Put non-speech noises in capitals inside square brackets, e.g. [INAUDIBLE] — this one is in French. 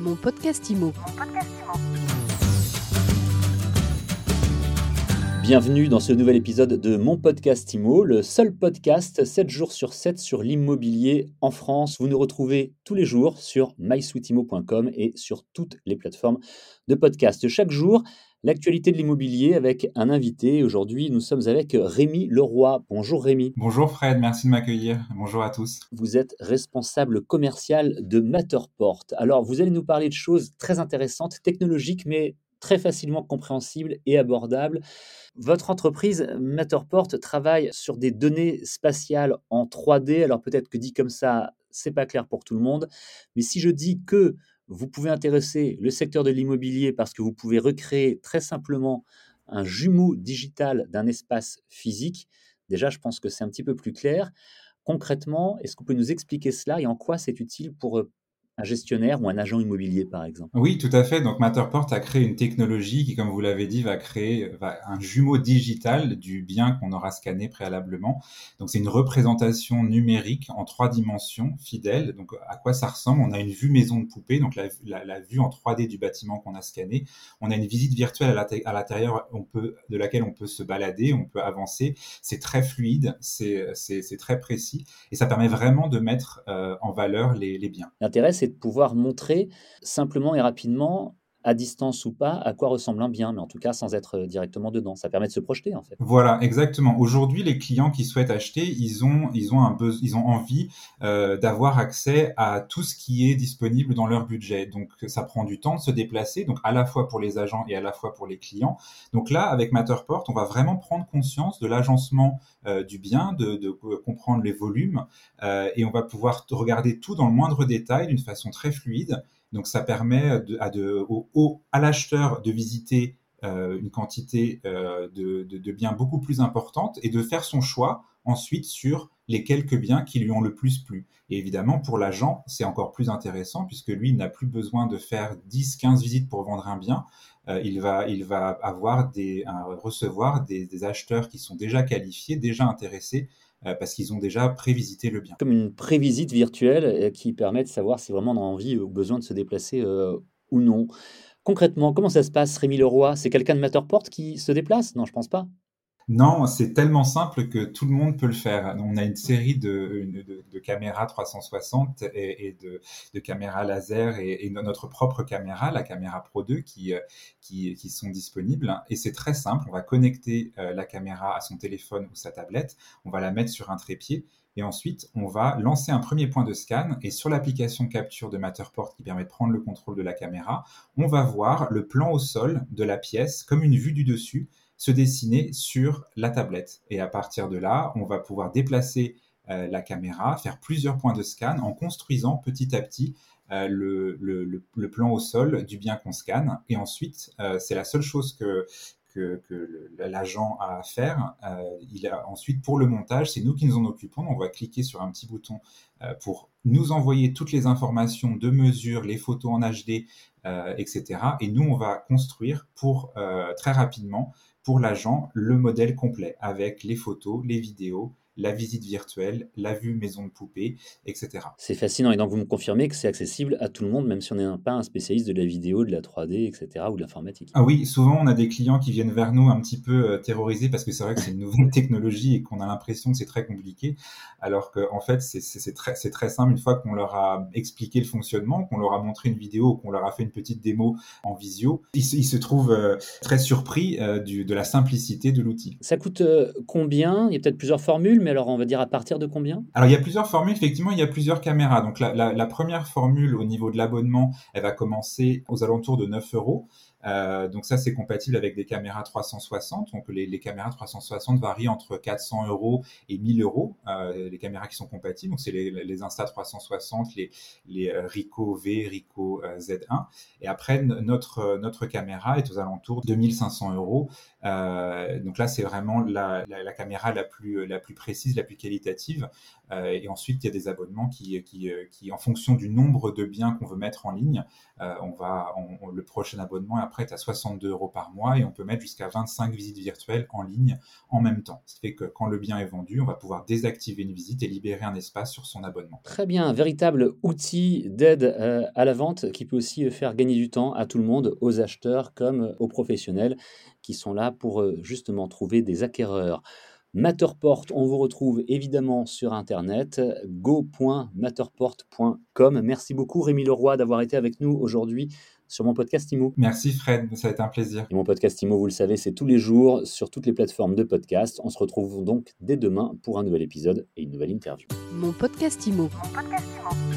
Mon podcast IMO. Bienvenue dans ce nouvel épisode de mon podcast IMO, le seul podcast 7 jours sur 7 sur l'immobilier en France. Vous nous retrouvez tous les jours sur mysweetimo.com et sur toutes les plateformes de podcast. Chaque jour, l'actualité de l'immobilier avec un invité. Aujourd'hui, nous sommes avec Rémi Leroy. Bonjour Rémi. Bonjour Fred, merci de m'accueillir. Bonjour à tous. Vous êtes responsable commercial de Matterport. Alors, vous allez nous parler de choses très intéressantes, technologiques, mais très facilement compréhensibles et abordables. Votre entreprise Matterport travaille sur des données spatiales en 3D. Alors peut-être que dit comme ça, c'est pas clair pour tout le monde, mais si je dis que vous pouvez intéresser le secteur de l'immobilier parce que vous pouvez recréer très simplement un jumeau digital d'un espace physique. Déjà, je pense que c'est un petit peu plus clair. Concrètement, est-ce que vous pouvez nous expliquer cela et en quoi c'est utile pour un gestionnaire ou un agent immobilier, par exemple. Oui, tout à fait. Donc Matterport a créé une technologie qui, comme vous l'avez dit, va créer un jumeau digital du bien qu'on aura scanné préalablement. Donc c'est une représentation numérique en trois dimensions fidèle. Donc à quoi ça ressemble? On a une vue maison de poupée, donc la, vue en 3D du bâtiment qu'on a scanné. On a une visite virtuelle à l'intérieur de laquelle on peut se balader, on peut avancer. C'est très fluide, c'est très précis et ça permet vraiment de mettre euh, en valeur les, les biens. L'intérêt, c'est pouvoir montrer simplement et rapidement à distance ou pas, à quoi ressemble un bien, mais en tout cas sans être euh, directement dedans. Ça permet de se projeter en fait. Voilà, exactement. Aujourd'hui, les clients qui souhaitent acheter, ils ont, ils ont, un ils ont envie euh, d'avoir accès à tout ce qui est disponible dans leur budget. Donc ça prend du temps de se déplacer, donc à la fois pour les agents et à la fois pour les clients. Donc là, avec Matterport, on va vraiment prendre conscience de l'agencement euh, du bien, de, de, comprendre les volumes, euh, et on va pouvoir regarder tout dans le moindre détail d'une façon très fluide donc ça permet à, l'acheteur de visiter euh, une quantité euh, de, biens beaucoup plus importante et de faire son choix ensuite sur les quelques biens qui lui ont le plus plu. Et évidemment, pour l'agent, c'est encore plus intéressant puisque lui, n'a plus besoin de faire 10, 15 visites pour vendre un bien. Euh, il, va, avoir des, recevoir des, acheteurs qui sont déjà qualifiés, déjà intéressés parce qu'ils ont déjà prévisité le bien. Comme une prévisite virtuelle euh, qui permet de savoir si vraiment on a envie ou besoin de se déplacer euh, ou non. Concrètement, comment ça se passe, Rémi Leroy? C'est quelqu'un de Matterport qui se déplace? Non, je pense pas. Non, c'est tellement simple que tout le monde peut le faire. On a une série de, caméras 360 et, de, caméras laser et, notre propre caméra, la caméra Pro 2, qui, qui, sont disponibles. Et c'est très simple. On va connecter euh, la caméra à son téléphone ou sa tablette. On va la mettre sur un trépied. Et ensuite, on va lancer un premier point de scan. Et sur l'application capture de Matterport qui permet de prendre le contrôle de la caméra, on va voir le plan au sol de la pièce comme une vue du dessus se dessiner sur la tablette. Et à partir de là, on va pouvoir déplacer euh, la caméra, faire plusieurs points de scan en construisant petit à petit euh, le, plan au sol du bien qu'on scanne. Et ensuite, euh, c'est la seule chose que, que, l'agent a à faire. il a, ensuite, pour le montage, c'est nous qui nous en occupons. On va cliquer sur un petit bouton pour nous envoyer toutes les informations de mesure, les photos en HD, etc. Et nous, on va construire pour très rapidement pour l'agent le modèle complet avec les photos, les vidéos, la visite virtuelle, la vue maison de poupée, etc. C'est fascinant. Et donc, vous me confirmez que c'est accessible à tout le monde, même si on n'est pas un spécialiste de la vidéo, de la 3D, etc., ou de l'informatique. Ah oui, souvent, on a des clients qui viennent vers nous un petit peu euh, terrorisés parce que c'est vrai que c'est une nouvelle [LAUGHS] technologie et qu'on a l'impression que c'est très compliqué. Alors qu'en en fait, c'est très, très simple. Une fois qu'on leur a expliqué le fonctionnement, qu'on leur a montré une vidéo, qu'on leur a fait une petite démo en visio, ils, se trouvent euh, très surpris euh, du, de la simplicité de l'outil. Ça coûte combien? Il y a peut-être plusieurs formules, mais alors on va dire à partir de combien? Alors il y a plusieurs formules, effectivement, il y a plusieurs caméras. Donc la, première formule au niveau de l'abonnement, elle va commencer aux alentours de 9 euros. Euh, donc ça, c'est compatible avec des caméras 360. Donc les, caméras 360 varient entre 400 euros et 1000 euros. Euh, les caméras qui sont compatibles, donc c'est les, Insta 360, les, les euh, V, Ricoh Z1. Et après, notre notre caméra est aux alentours de 2500 euros. donc là, c'est vraiment la, la, caméra la plus la plus précise, la plus qualitative. et ensuite, il y a des abonnements qui, qui, qui en fonction du nombre de biens qu'on veut mettre en ligne, on va, le prochain abonnement après est à 62 euros par mois et on peut mettre jusqu'à 25 visites virtuelles en ligne en même temps. Ce qui fait que quand le bien est vendu, on va pouvoir désactiver une visite et libérer un espace sur son abonnement. Très bien, un véritable outil d'aide à la vente qui peut aussi faire gagner du temps à tout le monde, aux acheteurs comme aux professionnels qui sont là pour euh, justement trouver des acquéreurs. Matterport, on vous retrouve évidemment sur internet go.matterport.com. Merci beaucoup Rémi Leroy d'avoir été avec nous aujourd'hui sur mon podcast IMO. Merci Fred, ça a été un plaisir. Et mon podcast IMO, vous le savez, c'est tous les jours sur toutes les plateformes de podcast. On se retrouve donc dès demain pour un nouvel épisode et une nouvelle interview. Mon podcast IMO. Mon podcast IMO.